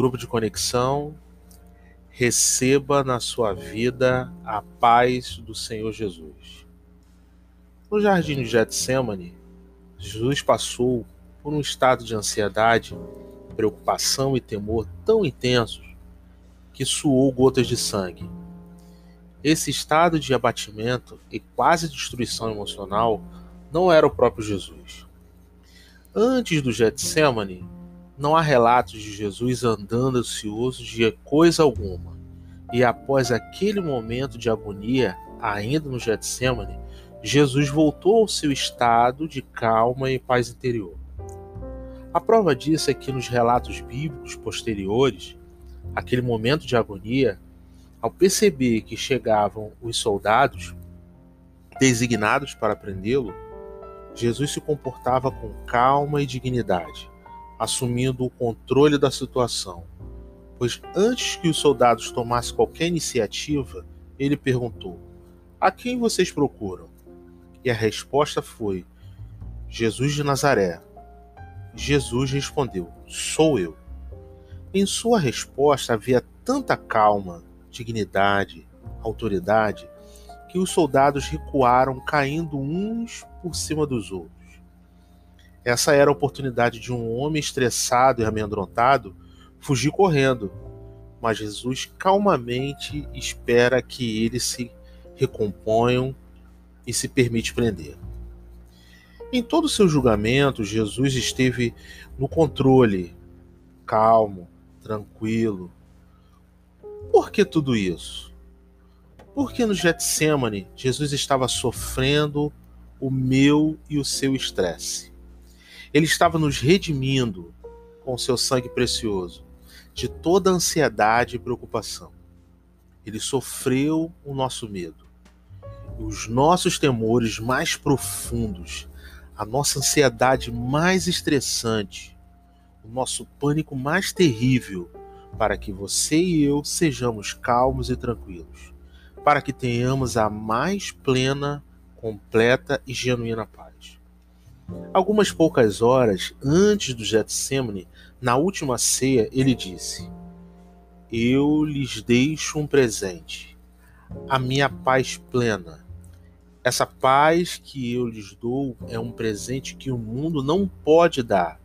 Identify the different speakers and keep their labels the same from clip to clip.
Speaker 1: grupo de conexão, receba na sua vida a paz do Senhor Jesus. No jardim de Getsemane, Jesus passou por um estado de ansiedade, preocupação e temor tão intensos que suou gotas de sangue. Esse estado de abatimento e quase destruição emocional não era o próprio Jesus. Antes do Getsemane, não há relatos de Jesus andando ansioso de coisa alguma. E após aquele momento de agonia, ainda no Getsemane, Jesus voltou ao seu estado de calma e paz interior. A prova disso é que nos relatos bíblicos posteriores, aquele momento de agonia, ao perceber que chegavam os soldados designados para prendê-lo, Jesus se comportava com calma e dignidade assumindo o controle da situação. Pois antes que os soldados tomassem qualquer iniciativa, ele perguntou: A quem vocês procuram? E a resposta foi: Jesus de Nazaré. Jesus respondeu: Sou eu. Em sua resposta havia tanta calma, dignidade, autoridade, que os soldados recuaram, caindo uns por cima dos outros. Essa era a oportunidade de um homem estressado e amedrontado fugir correndo, mas Jesus calmamente espera que eles se recomponham e se permite prender. Em todo o seu julgamento, Jesus esteve no controle, calmo, tranquilo. Por que tudo isso? Porque no Getsemane Jesus estava sofrendo o meu e o seu estresse. Ele estava nos redimindo com seu sangue precioso de toda ansiedade e preocupação. Ele sofreu o nosso medo, os nossos temores mais profundos, a nossa ansiedade mais estressante, o nosso pânico mais terrível, para que você e eu sejamos calmos e tranquilos, para que tenhamos a mais plena, completa e genuína paz. Algumas poucas horas antes do Getsemane, na última ceia, ele disse: Eu lhes deixo um presente, a minha paz plena. Essa paz que eu lhes dou é um presente que o mundo não pode dar.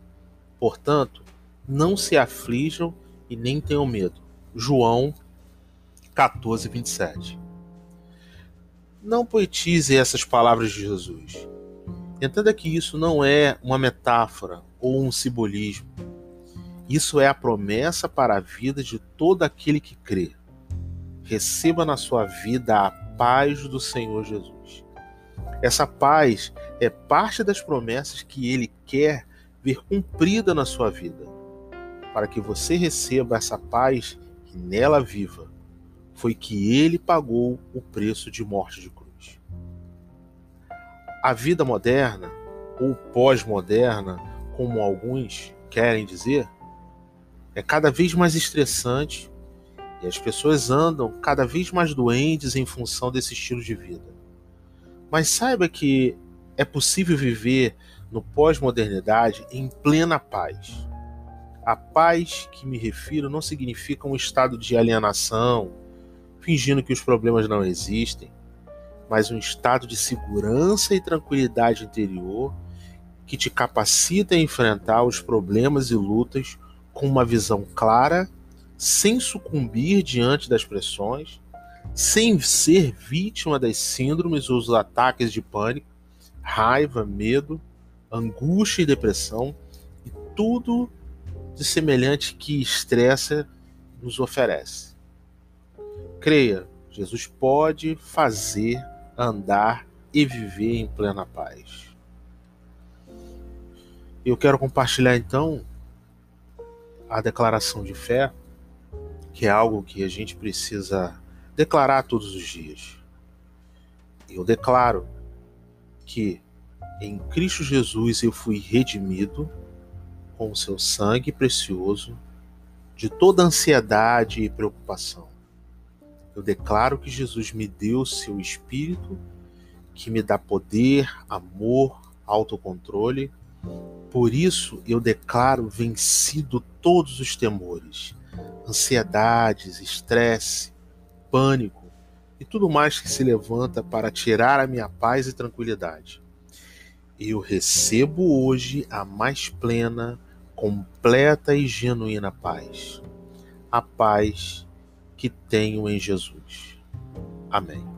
Speaker 1: Portanto, não se aflijam e nem tenham medo. João 14, 27. Não poetize essas palavras de Jesus. Entenda que isso não é uma metáfora ou um simbolismo. Isso é a promessa para a vida de todo aquele que crê. Receba na sua vida a paz do Senhor Jesus. Essa paz é parte das promessas que ele quer ver cumprida na sua vida. Para que você receba essa paz e nela viva, foi que ele pagou o preço de morte de cruz a vida moderna, ou pós-moderna, como alguns querem dizer, é cada vez mais estressante e as pessoas andam cada vez mais doentes em função desse estilo de vida. Mas saiba que é possível viver no pós-modernidade em plena paz. A paz que me refiro não significa um estado de alienação, fingindo que os problemas não existem, mas um estado de segurança e tranquilidade interior que te capacita a enfrentar os problemas e lutas com uma visão clara, sem sucumbir diante das pressões, sem ser vítima das síndromes ou dos ataques de pânico, raiva, medo, angústia e depressão e tudo de semelhante que estressa nos oferece. Creia, Jesus pode fazer andar e viver em plena paz. Eu quero compartilhar então a declaração de fé, que é algo que a gente precisa declarar todos os dias. Eu declaro que em Cristo Jesus eu fui redimido com o seu sangue precioso de toda ansiedade e preocupação. Eu declaro que Jesus me deu seu espírito, que me dá poder, amor, autocontrole. Por isso eu declaro vencido todos os temores, ansiedades, estresse, pânico e tudo mais que se levanta para tirar a minha paz e tranquilidade. Eu recebo hoje a mais plena, completa e genuína paz. A paz que tenho em Jesus. Amém.